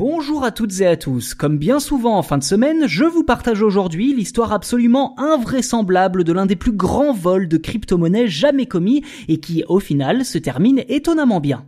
Bonjour à toutes et à tous. Comme bien souvent en fin de semaine, je vous partage aujourd'hui l'histoire absolument invraisemblable de l'un des plus grands vols de crypto-monnaies jamais commis et qui, au final, se termine étonnamment bien.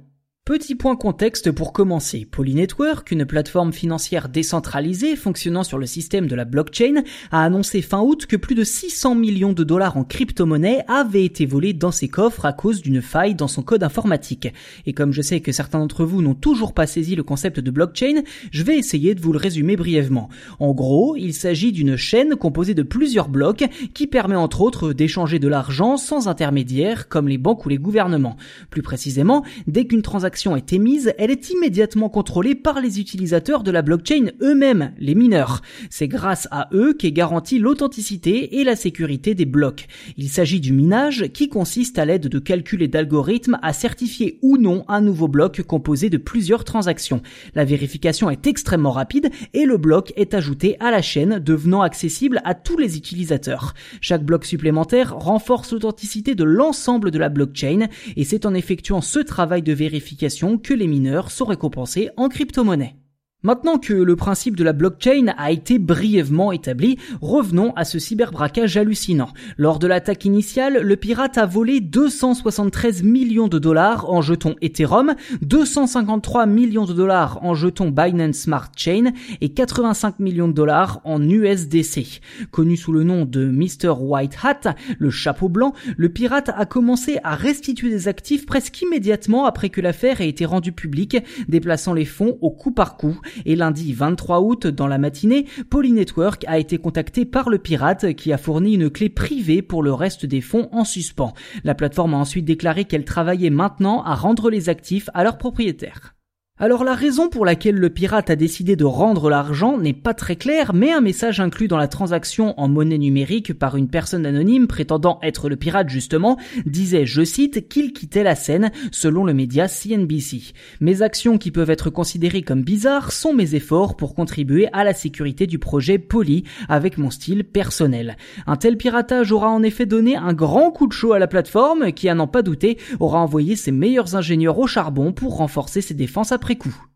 Petit point contexte pour commencer. Polynetwork, une plateforme financière décentralisée fonctionnant sur le système de la blockchain, a annoncé fin août que plus de 600 millions de dollars en crypto-monnaie avaient été volés dans ses coffres à cause d'une faille dans son code informatique. Et comme je sais que certains d'entre vous n'ont toujours pas saisi le concept de blockchain, je vais essayer de vous le résumer brièvement. En gros, il s'agit d'une chaîne composée de plusieurs blocs qui permet entre autres d'échanger de l'argent sans intermédiaire comme les banques ou les gouvernements. Plus précisément, dès qu'une transaction est émise, elle est immédiatement contrôlée par les utilisateurs de la blockchain eux-mêmes, les mineurs. C'est grâce à eux qu'est garantie l'authenticité et la sécurité des blocs. Il s'agit du minage qui consiste à l'aide de calculs et d'algorithmes à certifier ou non un nouveau bloc composé de plusieurs transactions. La vérification est extrêmement rapide et le bloc est ajouté à la chaîne devenant accessible à tous les utilisateurs. Chaque bloc supplémentaire renforce l'authenticité de l'ensemble de la blockchain et c'est en effectuant ce travail de vérification que les mineurs sont récompensés en crypto-monnaie. Maintenant que le principe de la blockchain a été brièvement établi, revenons à ce cyberbraquage hallucinant. Lors de l'attaque initiale, le pirate a volé 273 millions de dollars en jetons Ethereum, 253 millions de dollars en jetons Binance Smart Chain et 85 millions de dollars en USDC. Connu sous le nom de Mr. White Hat, le chapeau blanc, le pirate a commencé à restituer des actifs presque immédiatement après que l'affaire ait été rendue publique, déplaçant les fonds au coup par coup et lundi 23 août, dans la matinée, Polynetwork a été contacté par le pirate qui a fourni une clé privée pour le reste des fonds en suspens. La plateforme a ensuite déclaré qu'elle travaillait maintenant à rendre les actifs à leurs propriétaires. Alors la raison pour laquelle le pirate a décidé de rendre l'argent n'est pas très claire, mais un message inclus dans la transaction en monnaie numérique par une personne anonyme prétendant être le pirate justement disait, je cite, qu'il quittait la scène selon le média CNBC. Mes actions qui peuvent être considérées comme bizarres sont mes efforts pour contribuer à la sécurité du projet Poly avec mon style personnel. Un tel piratage aura en effet donné un grand coup de chaud à la plateforme qui, à n'en pas douter, aura envoyé ses meilleurs ingénieurs au charbon pour renforcer ses défenses après coup.